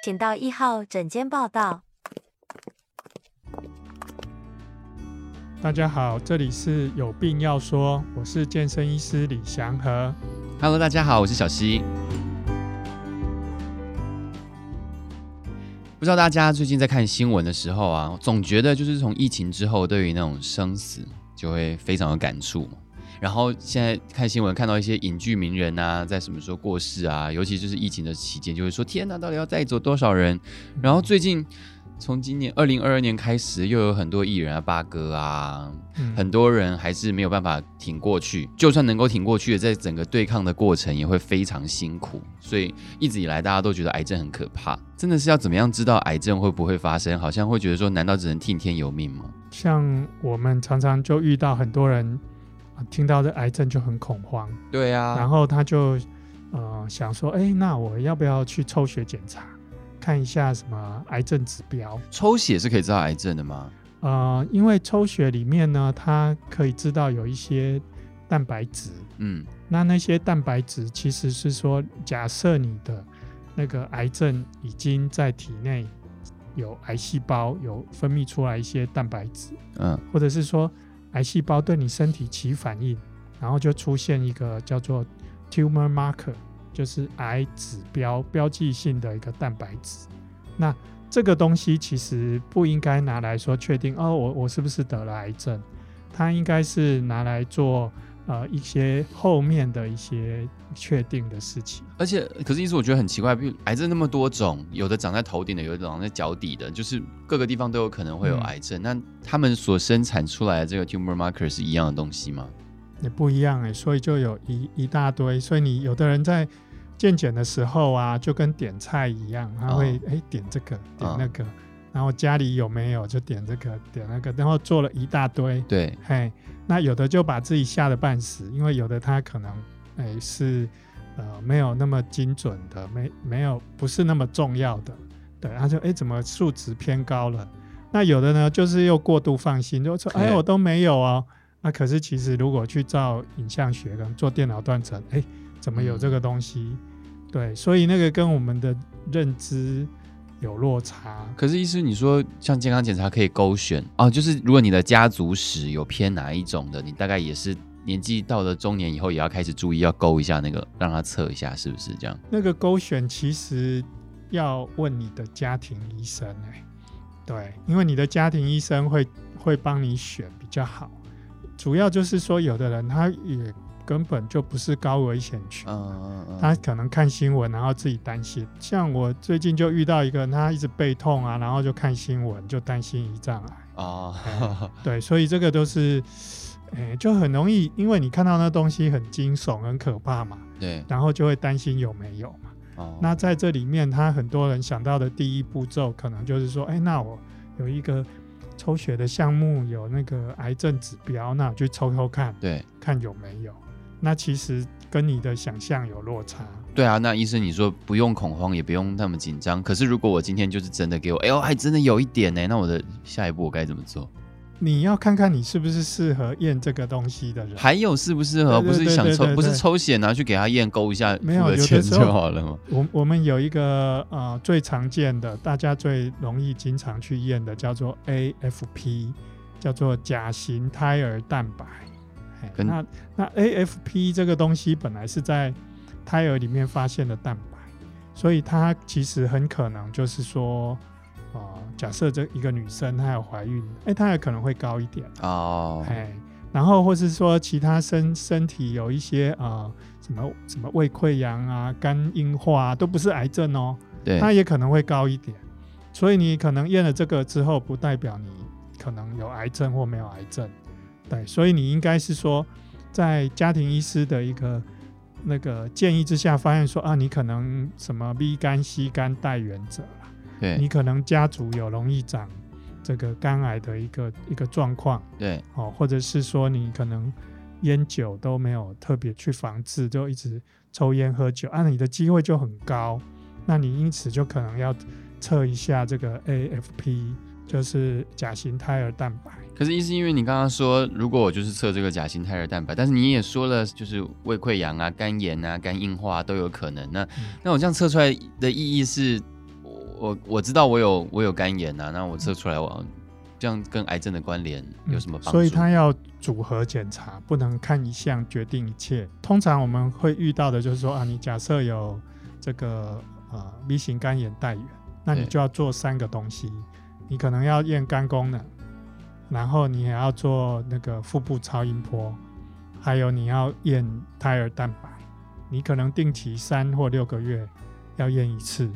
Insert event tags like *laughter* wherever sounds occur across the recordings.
请到一号诊间报到。大家好，这里是有病要说，我是健身医师李祥和。Hello，大家好，我是小溪。不知道大家最近在看新闻的时候啊，总觉得就是从疫情之后，对于那种生死就会非常有感触。然后现在看新闻，看到一些影剧名人啊，在什么时候过世啊，尤其就是疫情的期间，就会说天哪，到底要带走多少人？然后最近。从今年二零二二年开始，又有很多艺人啊，八哥啊，嗯、很多人还是没有办法挺过去。就算能够挺过去的，在整个对抗的过程也会非常辛苦。所以一直以来，大家都觉得癌症很可怕。真的是要怎么样知道癌症会不会发生？好像会觉得说，难道只能听天由命吗？像我们常常就遇到很多人听到这癌症就很恐慌。对啊，然后他就呃想说，哎，那我要不要去抽血检查？看一下什么癌症指标？抽血是可以知道癌症的吗？呃，因为抽血里面呢，它可以知道有一些蛋白质。嗯，那那些蛋白质其实是说，假设你的那个癌症已经在体内有癌细胞，有分泌出来一些蛋白质。嗯，或者是说癌细胞对你身体起反应，然后就出现一个叫做 tumor marker。就是癌指标标记性的一个蛋白质，那这个东西其实不应该拿来说确定哦，我我是不是得了癌症？它应该是拿来做呃一些后面的一些确定的事情。而且，可是，意思我觉得很奇怪，比如癌症那么多种，有的长在头顶的，有的长在脚底的，就是各个地方都有可能会有癌症。嗯、那他们所生产出来的这个 tumor marker 是一样的东西吗？也不一样哎、欸，所以就有一一大堆。所以你有的人在健检的时候啊，就跟点菜一样，他会哎、点这个点那个，哦、然后家里有没有就点这个点那个，然后做了一大堆。对，嘿，那有的就把自己吓得半死，因为有的他可能哎、欸、是呃没有那么精准的，没没有不是那么重要的，对，他就哎、欸、怎么数值偏高了？那有的呢就是又过度放心，就说哎、欸、我都没有哦，那可是其实如果去照影像学跟做电脑断层，哎、欸。怎么有这个东西？嗯、对，所以那个跟我们的认知有落差。可是，医师，你说像健康检查可以勾选哦，就是如果你的家族史有偏哪一种的，你大概也是年纪到了中年以后，也要开始注意，要勾一下那个，让他测一下是不是这样？那个勾选其实要问你的家庭医生哎、欸，对，因为你的家庭医生会会帮你选比较好。主要就是说，有的人他也。根本就不是高危险群，他可能看新闻，然后自己担心。像我最近就遇到一个人，他一直背痛啊，然后就看新闻，就担心胰脏癌啊。对，所以这个都是，欸，就很容易，因为你看到那东西很惊悚、很可怕嘛，对，然后就会担心有没有嘛。那在这里面，他很多人想到的第一步骤，可能就是说，哎，那我有一个抽血的项目，有那个癌症指标，那我去抽抽看，对，看有没有。那其实跟你的想象有落差。对啊，那医生你说不用恐慌，也不用那么紧张。可是如果我今天就是真的给我，哎呦，还真的有一点呢，那我的下一步我该怎么做？你要看看你是不是适合验这个东西的人。还有适不适合？不是想抽，不是抽血拿去给他验勾一下，没有钱就好了吗？我我们有一个呃最常见的，大家最容易经常去验的，叫做 AFP，叫做甲型胎儿蛋白。跟那那 AFP 这个东西本来是在胎儿里面发现的蛋白，所以它其实很可能就是说，呃，假设这一个女生她有怀孕，哎、欸，她也可能会高一点哦。哎，然后或是说其他身身体有一些呃什么什么胃溃疡啊、肝硬化啊，都不是癌症哦，对，它也可能会高一点。所以你可能验了这个之后，不代表你可能有癌症或没有癌症。对，所以你应该是说，在家庭医师的一个那个建议之下，发现说啊，你可能什么 B 肝、C 肝带原者啦，对，你可能家族有容易长这个肝癌的一个一个状况，对，哦，或者是说你可能烟酒都没有特别去防治，就一直抽烟喝酒，啊，你的机会就很高，那你因此就可能要测一下这个 AFP。就是甲型胎儿蛋白，可是意思，因为你刚刚说，如果我就是测这个甲型胎儿蛋白，但是你也说了，就是胃溃疡啊、肝炎啊、肝硬化都有可能。那、嗯、那我这样测出来的意义是，我我知道我有我有肝炎啊，那我测出来我这样跟癌症的关联有什么帮助？嗯，所以他要组合检查，不能看一项决定一切。通常我们会遇到的就是说啊，你假设有这个呃 B 型肝炎带源，那你就要做三个东西，你可能要验肝功能，然后你也要做那个腹部超音波，还有你要验胎儿蛋白，你可能定期三或六个月要验一次。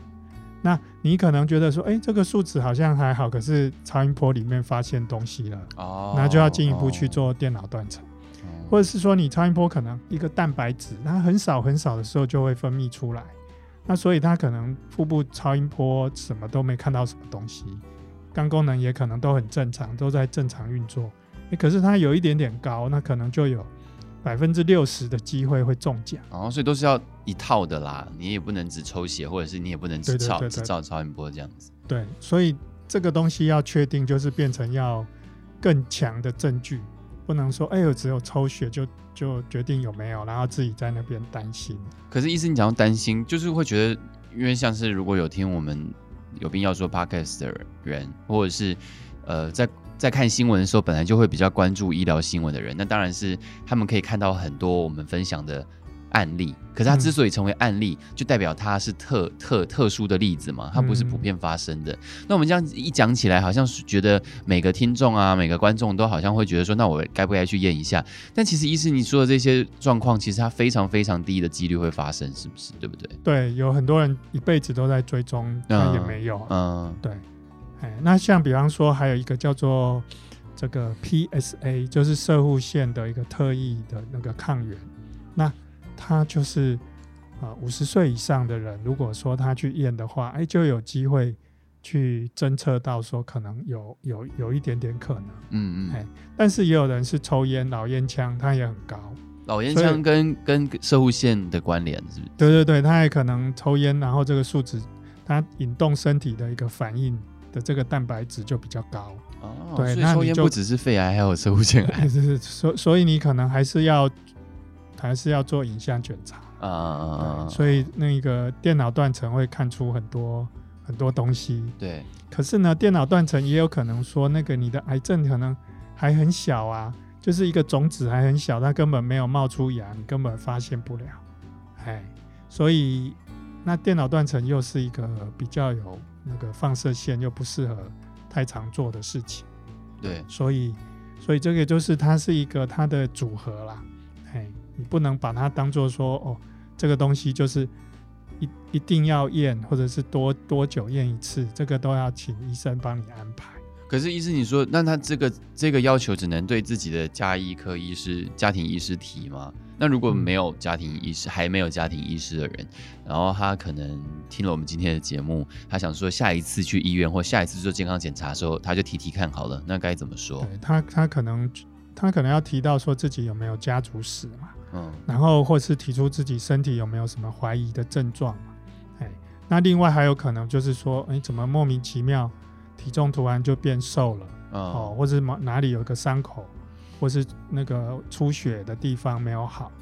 那你可能觉得说，哎、欸，这个数值好像还好，可是超音波里面发现东西了，哦，那就要进一步去做电脑断层，哦，或者是说你超音波可能一个蛋白质它很少很少的时候就会分泌出来，那所以它可能腹部超音波什么都没看到什么东西，肝功能也可能都很正常，都在正常运作，欸，可是它有一点点高，那可能就有。百分之六十的机会会中奖哦，所以都是要一套的啦，你也不能只抽血，或者是你也不能只照只照超音波这样子。对，所以这个东西要确定，就是变成要更强的证据，不能说哎呦只有抽血就就决定有没有，然后自己在那边担心。可是医生，你讲到担心，就是会觉得，因为像是如果有听我们有病要说 Podcast 的人，或者是呃在。在看新闻的时候，本来就会比较关注医疗新闻的人，那当然是他们可以看到很多我们分享的案例。可是它之所以成为案例，就代表它是特特特殊的例子嘛，它不是普遍发生的。那我们这样一讲起来，好像是觉得每个听众啊，每个观众都好像会觉得说，那我该不该去验一下？但其实医师你说的这些状况，其实它非常非常低的几率会发生，是不是？对不对？对，有很多人一辈子都在追踪，他也没有。嗯，对。那像比方说，还有一个叫做这个 PSA，就是射护腺的一个特异的那个抗原。那他就是啊，五十岁以上的人，如果说他去验的话，哎，就有机会去侦测到说可能有有有一点点可能。嗯嗯。哎，但是也有人是抽烟，老烟枪，他也很高。老烟枪跟跟射物线的关联是不是？对对对，他也可能抽烟，然后这个数值，他引动身体的一个反应。的这个蛋白质就比较高哦，对，那抽烟不只是肺癌，还有射物腺癌，*laughs* 是是，所所以你可能还是要还是要做影像检查。啊，所以那个电脑断层会看出很多很多东西，对。可是呢，电脑断层也有可能说，那个你的癌症可能还很小啊，就是一个种子还很小，它根本没有冒出芽，你根本发现不了，哎，所以那电脑断层又是一个比较有。那个放射线又不适合太常做的事情，对，所以所以这个就是它是一个它的组合啦，不能把它当做说哦，这个东西就是一一定要验，或者是多多久验一次，这个都要请医生帮你安排。可是医生，你说那他这个这个要求只能对自己的家医科医师、家庭医师提吗？那如果没有家庭医师，还没有家庭医师的人，然后他可能听了我们今天的节目，他想说下一次去医院或下一次做健康检查的时候，他就提提看好了，那该怎么说？对他他可能他可能要提到说自己有没有家族史嘛，嗯，然后或是提出自己身体有没有什么怀疑的症状嘛，哎，那另外还有可能就是说，哎，怎么莫名其妙体重突然就变瘦了，嗯、哦，或者哪哪里有个伤口。或是那个出血的地方没有好，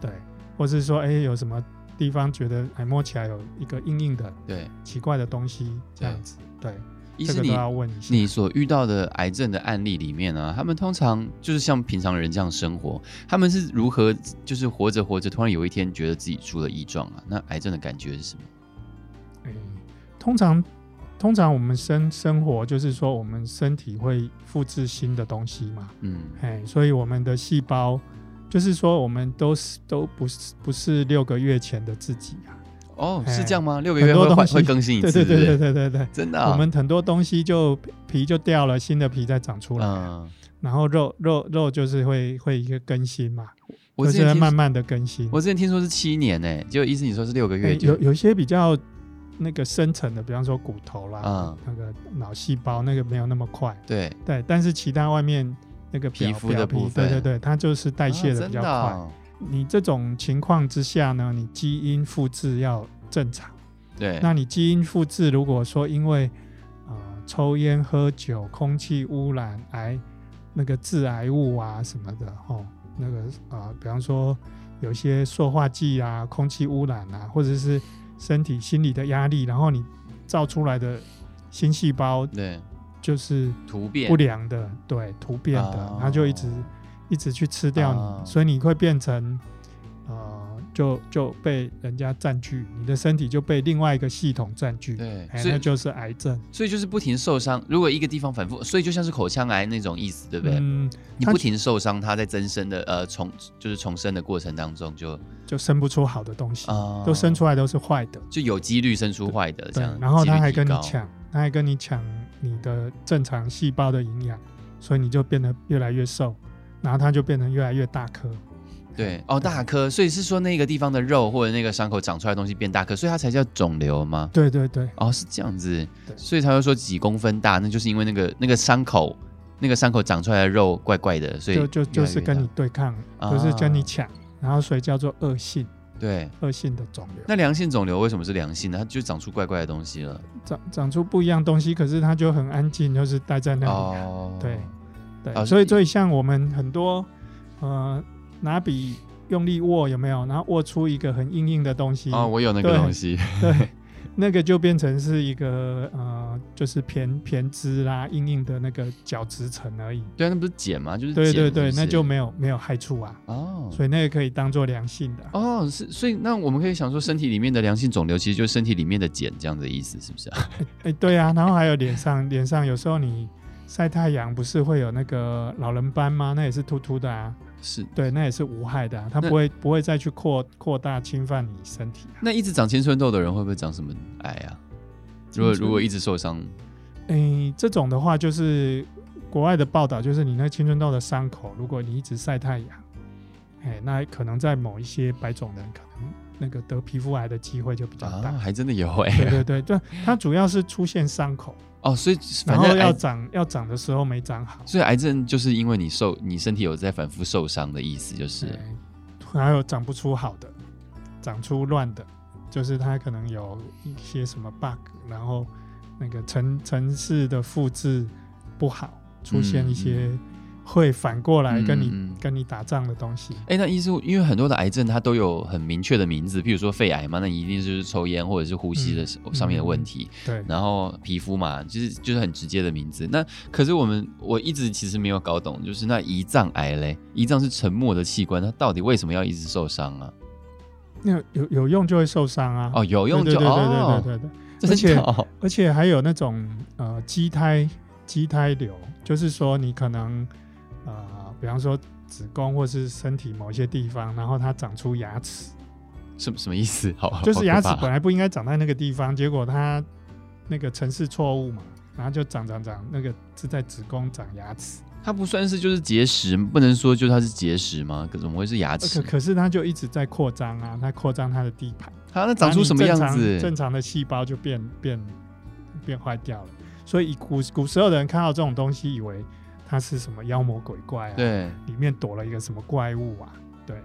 对，或是说哎、欸、有什么地方觉得哎摸起来有一个硬硬的，对，奇怪的东西这样子，对，对这个你要问一下。你所遇到的癌症的案例里面呢，他们通常就是像平常人这样生活，他们是如何就是活着活着，突然有一天觉得自己出了异状啊？那癌症的感觉是什么？通常。通常我们生生活就是说，我们身体会复制新的东西嘛，嗯，哎，所以我们的细胞就是说，我们都是都不是不是六个月前的自己啊。哦，是这样吗？六个月会会会更新一次？对对对对对对，真的，我们很多东西就皮就掉了，新的皮再长出来，然后肉肉肉就是会会一个更新嘛，我现在慢慢的更新。我之前听说是七年呢，就意思你说是六个月，有有些比较。那个深层的，比方说骨头啦，嗯、那个脑细胞，那个没有那么快。对对，但是其他外面那个皮肤的部分，对对对，它就是代谢的比较快。你这种情况之下呢，你基因复制要正常。对，那你基因复制如果说因为呃抽烟、喝酒、空气污染、癌那个致癌物啊什么的，哦，那个啊、呃，比方说有些塑化剂啊、空气污染啊，或者是。身体心理的压力，然后你造出来的新细胞，对，就是突变不良的，对，突变的，它就一直一直去吃掉你，哦、所以你会变成呃。就就被人家占据，你的身体就被另外一个系统占据，对，所以那就是癌症。所以就是不停受伤。如果一个地方反复，所以就像是口腔癌那种意思，对不对？嗯，你不停受伤，它在增生的呃重就是重生的过程当中就，就就生不出好的东西，啊、都生出来都是坏的，就有几率生出坏的这样。然后他还跟你抢，他还跟你抢你的正常细胞的营养，所以你就变得越来越瘦，然后它就变成越来越大颗。对哦，大颗，所以是说那个地方的肉或者那个伤口长出来的东西变大颗，所以它才叫肿瘤吗？对对对，哦，是这样子，所以他会说几公分大，那就是因为那个那个伤口，那个伤口长出来的肉怪怪的，所以就就就是跟你对抗，就、哦、是跟你抢，然后所以叫做恶性，对，恶性的肿瘤。那良性肿瘤为什么是良性呢？它就长出怪怪的东西了，长长出不一样东西，可是它就很安静，就是待在那里。哦，对对、哦，所以所以像我们很多呃。拿笔用力握有没有？然后握出一个很硬硬的东西。哦，我有那个东西。*laughs* 对，对那个就变成是一个呃，就是偏偏枝啦，硬硬的那个角质层而已。对，那不是碱吗？就是对对对，那就没有没有害处啊。哦，所以那个可以当做良性的。哦，是，所以那我们可以想说，身体里面的良性肿瘤其实就是身体里面的碱这样的意思，是不是啊？*laughs* 哎、欸，对啊。然后还有脸上，脸上有时候你晒太阳不是会有那个老人斑吗？那也是突突的啊。是对，那也是无害的、啊，它不会不会再去扩扩大侵犯你身体、啊。那一直长青春痘的人会不会长什么癌啊？如果如果一直受伤，哎、欸，这种的话就是国外的报道，就是你那青春痘的伤口，如果你一直晒太阳，哎、欸，那可能在某一些白种人，可能那个得皮肤癌的机会就比较大。啊、还真的有哎、欸。对对对对，它主要是出现伤口。哦，所以反正要长要长的时候没长好，所以癌症就是因为你受你身体有在反复受伤的意思，就是还有长不出好的，长出乱的，就是它可能有一些什么 bug，然后那个城城市的复制不好，出现一些。嗯会反过来跟你、嗯、跟你打仗的东西。哎，那意思因为很多的癌症它都有很明确的名字，譬如说肺癌嘛，那一定就是抽烟或者是呼吸的上面的问题。嗯、对，然后皮肤嘛，就是就是很直接的名字。那可是我们我一直其实没有搞懂，就是那胰脏癌嘞，胰脏是沉默的器官，它到底为什么要一直受伤啊？那有有用就会受伤啊？哦，有用就对对对对对对对，对，对。而且而且还有那种呃畸胎畸胎瘤，就是说你可能。呃，比方说子宫或是身体某一些地方，然后它长出牙齿，什么什么意思？好，*laughs* 就是牙齿本来不应该长在那个地方，结果它那个城市错误嘛，然后就长长长，那个是在子宫长牙齿。它不算是就是结石，不能说就它是结石吗？可怎么会是牙齿？可可是它就一直在扩张啊，它扩张它的地盘。它那长出什么样子？正常的细胞就变变变坏掉了。所以古古时候的人看到这种东西，以为。它是什么妖魔鬼怪啊？对，里面躲了一个什么怪物啊？对，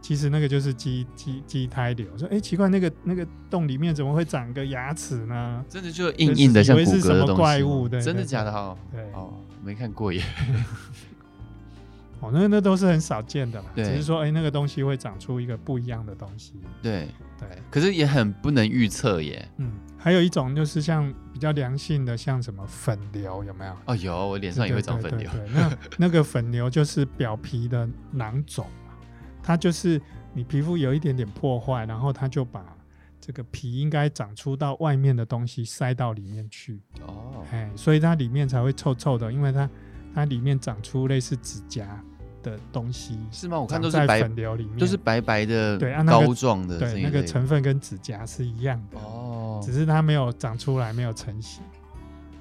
其实那个就是畸畸畸胎瘤。说，哎、欸，奇怪，那个那个洞里面怎么会长个牙齿呢？真的就硬硬的，像骨骼的东西。是什么怪物？对，真的假的？哈，对，哦，没看过耶。*laughs* 哦，那那都是很少见的嘛。只是说，哎、欸，那个东西会长出一个不一样的东西。对对，可是也很不能预测耶。嗯。还有一种就是像比较良性的，像什么粉瘤有没有？哦，有，我脸上也会长粉瘤。对，对，对，对，*laughs* 那那个粉瘤就是表皮的囊肿，它就是你皮肤有一点点破坏，然后它就把这个皮应该长出到外面的东西塞到里面去。哦，哎，所以它里面才会臭臭的，因为它它里面长出类似指甲的东西。是吗？我看都是白粉瘤里面，都是白白的，对，膏状的，对，那个成分跟指甲是一样的。哦。只是它没有长出来，没有成型，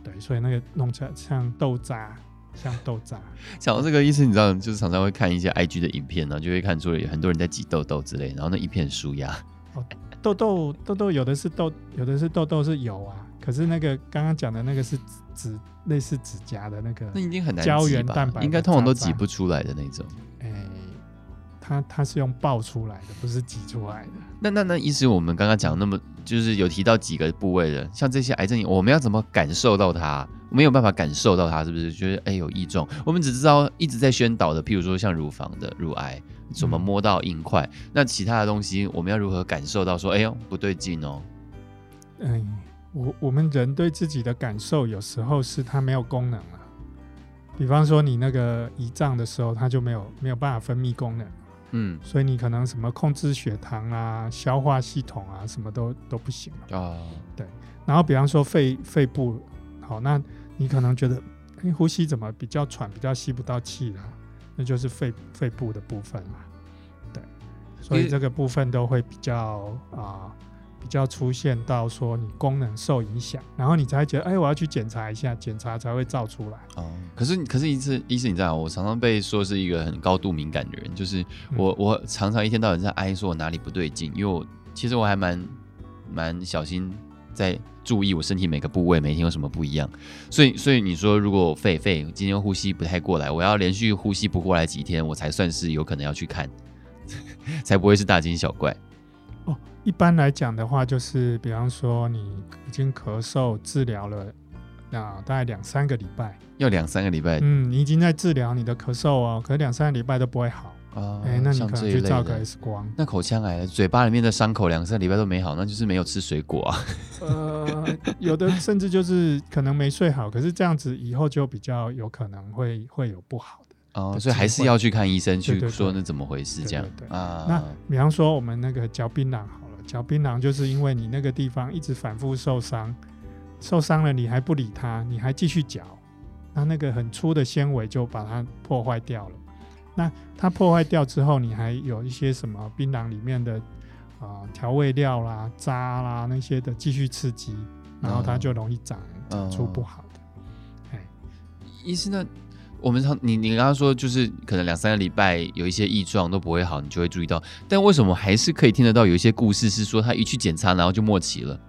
对，所以那个弄出来像豆渣，像豆渣。*laughs* 讲到这个意思，你知道，就是常常会看一些 IG 的影片呢，就会看出有很多人在挤痘痘之类，然后那一片舒压。哦，痘痘痘痘有的是痘，有的是痘痘是油啊，可是那个刚刚讲的那个是指类似指甲的那个，那已经很难胶原蛋白，应该通常都挤不出来的那种。哎、欸。它它是用爆出来的，不是挤出来的。那那那意思，我们刚刚讲那么，就是有提到几个部位的，像这些癌症，我们要怎么感受到它？没有办法感受到它，是不是？觉得哎有异状？我们只知道一直在宣导的，譬如说像乳房的乳癌，怎么摸到硬块？嗯、那其他的东西，我们要如何感受到说，哎呦不对劲哦？嗯，我我们人对自己的感受，有时候是它没有功能了。比方说，你那个胰脏的时候，它就没有没有办法分泌功能，嗯，所以你可能什么控制血糖啊、消化系统啊，什么都都不行了啊。对，然后比方说肺肺部，好，那你可能觉得，哎，呼吸怎么比较喘，比较吸不到气了，那就是肺肺部的部分嘛。对，所以这个部分都会比较啊。比较出现到说你功能受影响，然后你才觉得哎，我要去检查一下，检查才会照出来。哦，可是可是一次医生你知道，我常常被说是一个很高度敏感的人，就是我、嗯、我常常一天到晚在哀说我哪里不对劲，因为我其实我还蛮蛮小心在注意我身体每个部位每天有什么不一样，所以所以你说如果我肺肺今天呼吸不太过来，我要连续呼吸不过来几天，我才算是有可能要去看，*laughs* 才不会是大惊小怪。哦，一般来讲的话，就是比方说你已经咳嗽治疗了啊，大概两三个礼拜，要两三个礼拜。嗯，你已经在治疗你的咳嗽哦，可是两三个礼拜都不会好啊。哎、欸，那你可能去照个 X 光。那口腔癌，嘴巴里面的伤口两三个礼拜都没好，那就是没有吃水果啊。呃，有的甚至就是可能没睡好，可是这样子以后就比较有可能会会有不好。哦，所以还是要去看医生，去说那怎么回事这样。啊。那比方说我们那个嚼槟榔好了，嚼槟榔就是因为你那个地方一直反复受伤，受伤了你还不理它，你还继续嚼，那那个很粗的纤维就把它破坏掉了。那它破坏掉之后，你还有一些什么槟榔里面的啊调味料啦、渣啦那些的继续刺激，然后它就容易长长出不好的。哎、嗯，医生那。我们常你你刚刚说就是可能两三个礼拜有一些异状都不会好，你就会注意到。但为什么还是可以听得到有一些故事是说他一去检查然后就末期了？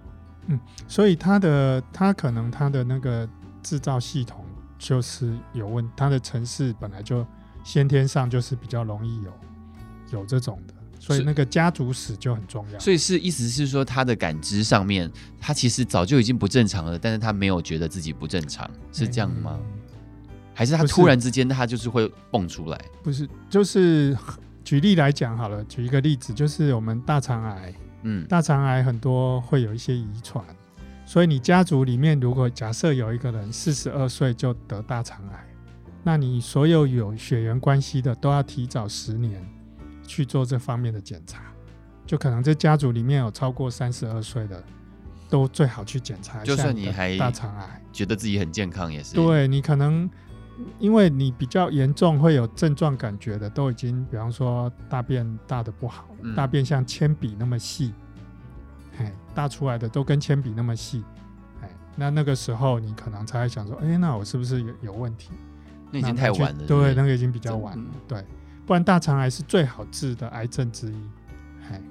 嗯，所以他的他可能他的那个制造系统就是有问，他的城市本来就先天上就是比较容易有有这种的，所以那个家族史就很重要。所以是意思是说他的感知上面他其实早就已经不正常了，但是他没有觉得自己不正常，是这样吗？嗯还是他突然之间，他就是会蹦出来？不是，就是 *laughs* 举例来讲好了，举一个例子，就是我们大肠癌，嗯，大肠癌很多会有一些遗传，所以你家族里面如果假设有一个人四十二岁就得大肠癌，那你所有有血缘关系的都要提早十年去做这方面的检查，就可能这家族里面有超过三十二岁的，都最好去检查一下。就算你还大肠癌，觉得自己很健康，也是对你可能。因为你比较严重会有症状感觉的，都已经，比方说大便大的不好，嗯、大便像铅笔那么细，哎，大出来的都跟铅笔那么细，哎，那那个时候你可能才会想说，哎，那我是不是有有问题？那已经太晚了，对，那个已经比较晚了，对，不然大肠癌是最好治的癌症之一，哎，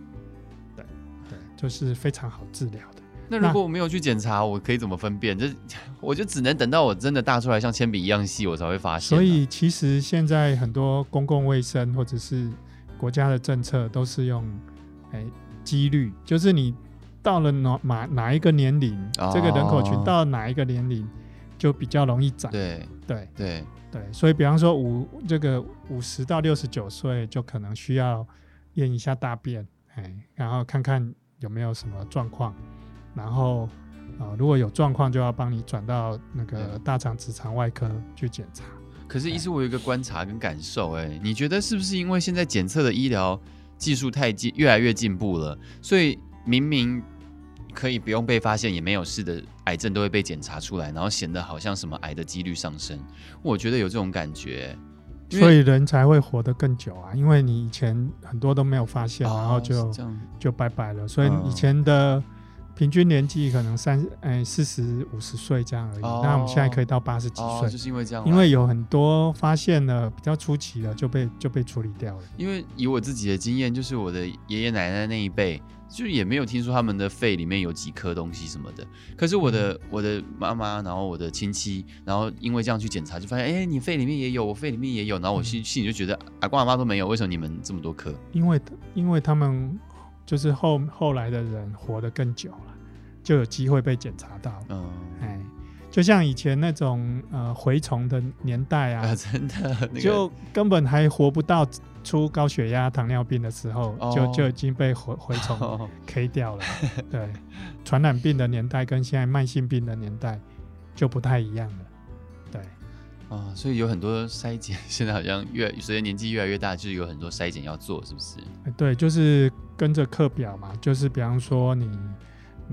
对对，就是非常好治疗的。那如果我没有去检查，我可以怎么分辨？就 *laughs* 我就只能等到我真的大出来像铅笔一样细，我才会发现。所以其实现在很多公共卫生或者是国家的政策都是用哎几率，就是你到了哪哪哪一个年龄，哦，这个人口群到了哪一个年龄就比较容易长。对对对对，所以比方说五这个五十到六十九岁就可能需要验一下大便，哎，然后看看有没有什么状况。然后，呃，如果有状况，就要帮你转到那个大肠直肠外科去检查。可是，医师，我有一个观察跟感受，哎，你觉得是不是因为现在检测的医疗技术太进，越来越进步了，所以明明可以不用被发现也没有事的癌症都会被检查出来，然后显得好像什么癌的几率上升？我觉得有这种感觉，所以人才会活得更久啊，因为你以前很多都没有发现，哦、然后就就拜拜了。所以以前的。嗯平均年纪可能三哎四十五十岁这样而已，哦，那我们现在可以到八十几岁，哦，就是因为这样，因为有很多发现了比较初期的就被就被处理掉了。因为以我自己的经验，就是我的爷爷奶奶那一辈，就也没有听说他们的肺里面有几颗东西什么的。可是我的、嗯、我的妈妈，然后我的亲戚，然后因为这样去检查，就发现哎、欸，你肺里面也有，我肺里面也有，然后我心心里就觉得阿公阿妈都没有，为什么你们这么多颗？因为因为他们就是后后来的人活得更久了。就有机会被检查到，嗯，哎，就像以前那种呃蛔虫的年代啊，啊真的、那个、就根本还活不到出高血压、糖尿病的时候，哦、就就已经被蛔 *laughs* 蛔虫 K 掉了。哦、*laughs* 对，传染病的年代跟现在慢性病的年代就不太一样了。对，啊、哦，所以有很多筛检，现在好像越随着年纪越来越大，就是有很多筛检要做，是不是？对，就是跟着课表嘛，就是比方说你。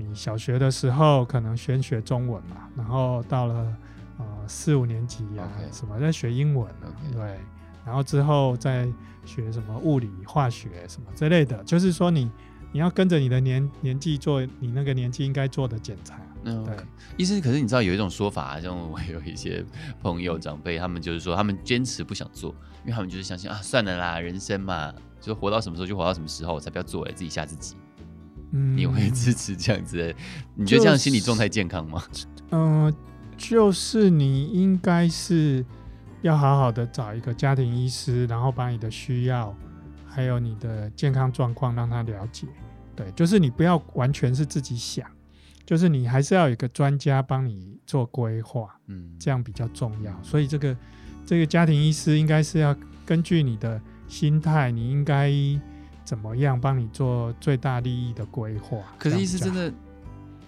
你小学的时候可能先学中文嘛，然后到了呃四五年级呀.什么在学英文.对，然后之后再学什么物理、化学什么之类的，就是说你你要跟着你的年年纪做你那个年纪应该做的检查。嗯，对。医生，可是你知道有一种说法、啊，像我有一些朋友长辈，他们就是说他们坚持不想做，因为他们就是相信啊，算了啦，人生嘛，就活到什么时候就活到什么时候，我才不要做，自己吓自己。嗯，你会支持这样子的？你觉得这样心理状态健康吗？嗯、*laughs* 呃，就是你应该是要好好的找一个家庭医师，然后把你的需要还有你的健康状况让他了解。对，就是你不要完全是自己想，就是你还是要有一个专家帮你做规划，嗯，这样比较重要。所以这个这个家庭医师应该是要根据你的心态，你应该。怎么样帮你做最大利益的规划？可是医师真的，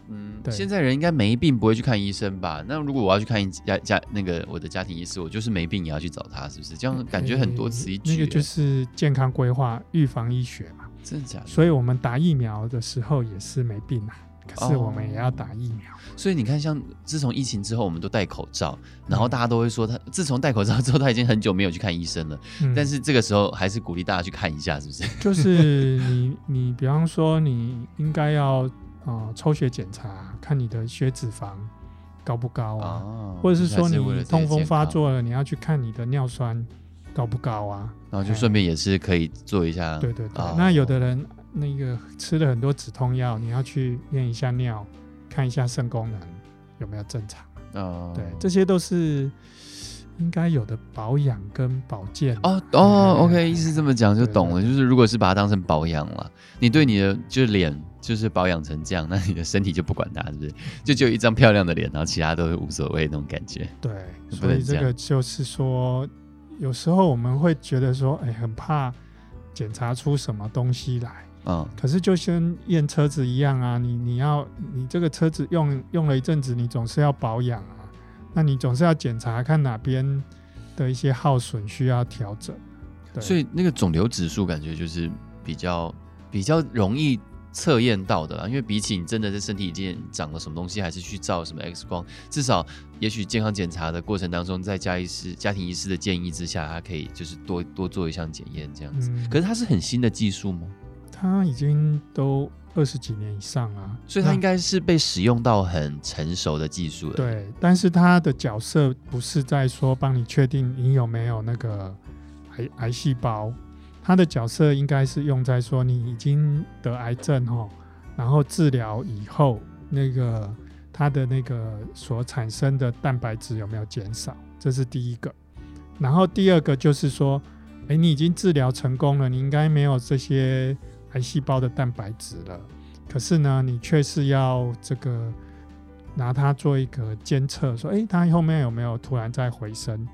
嗯，对，现在人应该没病不会去看医生吧？那如果我要去看家家那个我的家庭医师，我就是没病也要去找他，是不是？这样感觉很多此一举。那个就是健康规划、预防医学嘛，真的假的？所以我们打疫苗的时候也是没病啊。可是我们也要打疫苗，哦、所以你看，像自从疫情之后，我们都戴口罩，然后大家都会说他，他自从戴口罩之后，他已经很久没有去看医生了。嗯、但是这个时候还是鼓励大家去看一下，是不是？*laughs* *laughs* 就是你，你比方说，你应该要啊、呃、抽血检查，看你的血脂肪高不高啊，哦、或者是说你痛风发作了，你要去看你的尿酸高不高啊，然后就顺便也是可以做一下。对对对，哦、那有的人。那个吃了很多止痛药，你要去验一下尿，看一下肾功能有没有正常。哦，对，这些都是应该有的保养跟保健。哦哦，OK，意思这么讲就懂了。就是如果是把它当成保养了，你对你的就是脸就是保养成这样，那你的身体就不管它，是不是？*laughs* 就只有一张漂亮的脸，然后其他都是无所谓那种感觉。对，所以这个就是说，有时候我们会觉得说，哎，很怕检查出什么东西来。嗯，可是就像验车子一样啊，你你要你这个车子用用了一阵子，你总是要保养啊，那你总是要检查看哪边的一些耗损需要调整。对，所以那个肿瘤指数感觉就是比较比较容易测验到的啦，因为比起你真的在身体已经长了什么东西，还是去照什么 X 光，至少也许健康检查的过程当中，在家医师家庭医师的建议之下，他可以就是多多做一项检验这样子。嗯，可是它是很新的技术吗？它已经都二十几年以上了，所以它应该是被使用到很成熟的技术了。对，但是它的角色不是在说帮你确定你有没有那个癌癌细胞，它的角色应该是用在说你已经得癌症哈，然后治疗以后那个它的那个所产生的蛋白质有没有减少，这是第一个。然后第二个就是说，哎，你已经治疗成功了，你应该没有这些。癌细胞的蛋白质了，可是呢，你却是要这个拿它做一个监测，说，诶，它后面有没有突然在回升？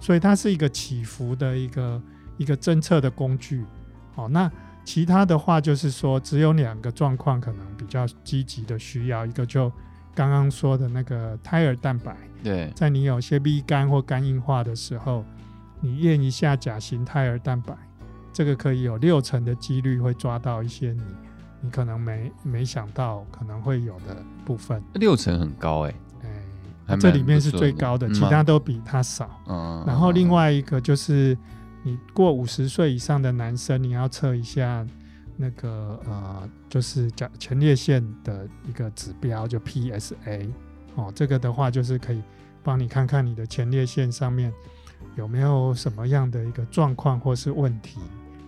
所以它是一个起伏的一个一个侦测的工具。好，那其他的话就是说，只有两个状况可能比较积极的需要，一个就刚刚说的那个胎儿蛋白，对，在你有些 B 肝或肝硬化的时候，你验一下甲型胎儿蛋白。这个可以有六成的几率会抓到一些你你可能没没想到可能会有的部分，六成很高哎、欸，哎、欸，这里面是最高的，其他都比它少。嗯，然后另外一个就是你过五十岁以上的男生，你要测一下那个呃，就是甲前列腺的一个指标，就 PSA 哦，这个的话就是可以帮你看看你的前列腺上面有没有什么样的一个状况或是问题。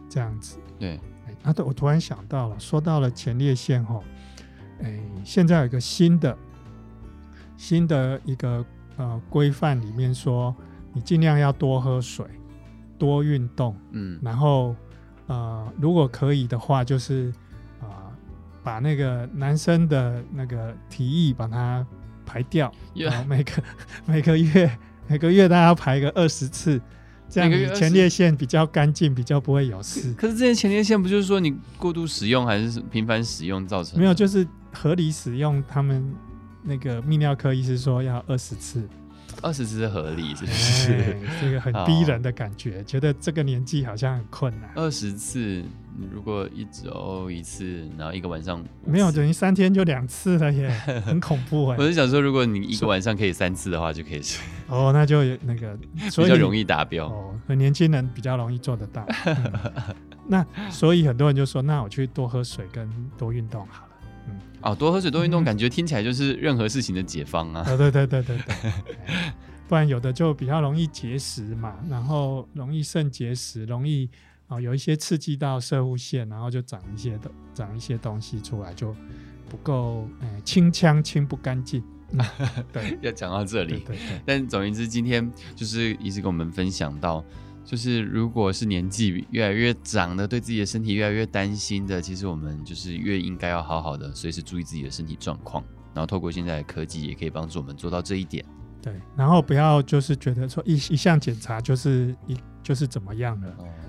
这样子，对，哎，啊，对，我突然想到了，说到了前列腺吼，哎，现在有一个新的新的一个呃规范里面说，你尽量要多喝水，多运动，嗯，然后呃，如果可以的话，就是啊、呃，把那个男生的那个体液把它排掉，然后每个 *laughs* 每个月每个月大家排个二十次，这样前列腺比较干净，比较不会有事。可是这些前列腺不就是说你过度使用还是频繁使用造成的？没有，就是合理使用。他们那个泌尿科医师说要二十次。二十次是合理，是不是？欸、这个很 *laughs* 逼人的感觉，觉得这个年纪好像很困难。二十次，如果一周一次，然后一个晚上没有，等于三天就两次了耶，*laughs* 很恐怖哎。我是想说，如果你一个晚上可以三次的话，就可以哦，那就那个所以比较容易达标哦，很年轻人比较容易做得到。*laughs* 嗯、那所以很多人就说，那我去多喝水跟多运动好了。嗯哦，多喝水、多运动，感觉听起来就是任何事情的解方啊！对对对对对对，不然有的就比较容易结石嘛，然后容易肾结石，容易啊有一些刺激到射护腺，然后就长一些的长一些东西出来，就不够诶清腔清不干净。对，*laughs* 要讲到这里，对对对。但总而言之，今天就是一直跟我们分享到。就是如果是年纪越来越长的，对自己的身体越来越担心的，其实我们就是越应该要好好的随时注意自己的身体状况。然后透过现在的科技，也可以帮助我们做到这一点。对，然后不要就是觉得说一一项检查就是一就是怎么样了，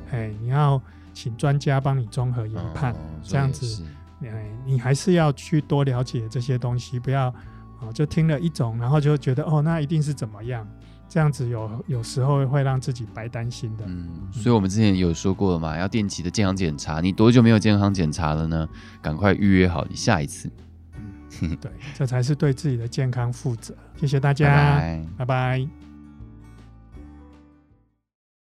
哎、嗯，你要请专家帮你综合研判，嗯、这样子，哎，你还是要去多了解这些东西，不要哦就听了一种，然后就觉得哦那一定是怎么样。这样子有有时候会让自己白担心的。嗯，所以我们之前有说过了嘛，要定期的健康检查。你多久没有健康检查了呢？赶快预约好你下一次。嗯，对，这才是对自己的健康负责。谢谢大家，拜拜。拜拜。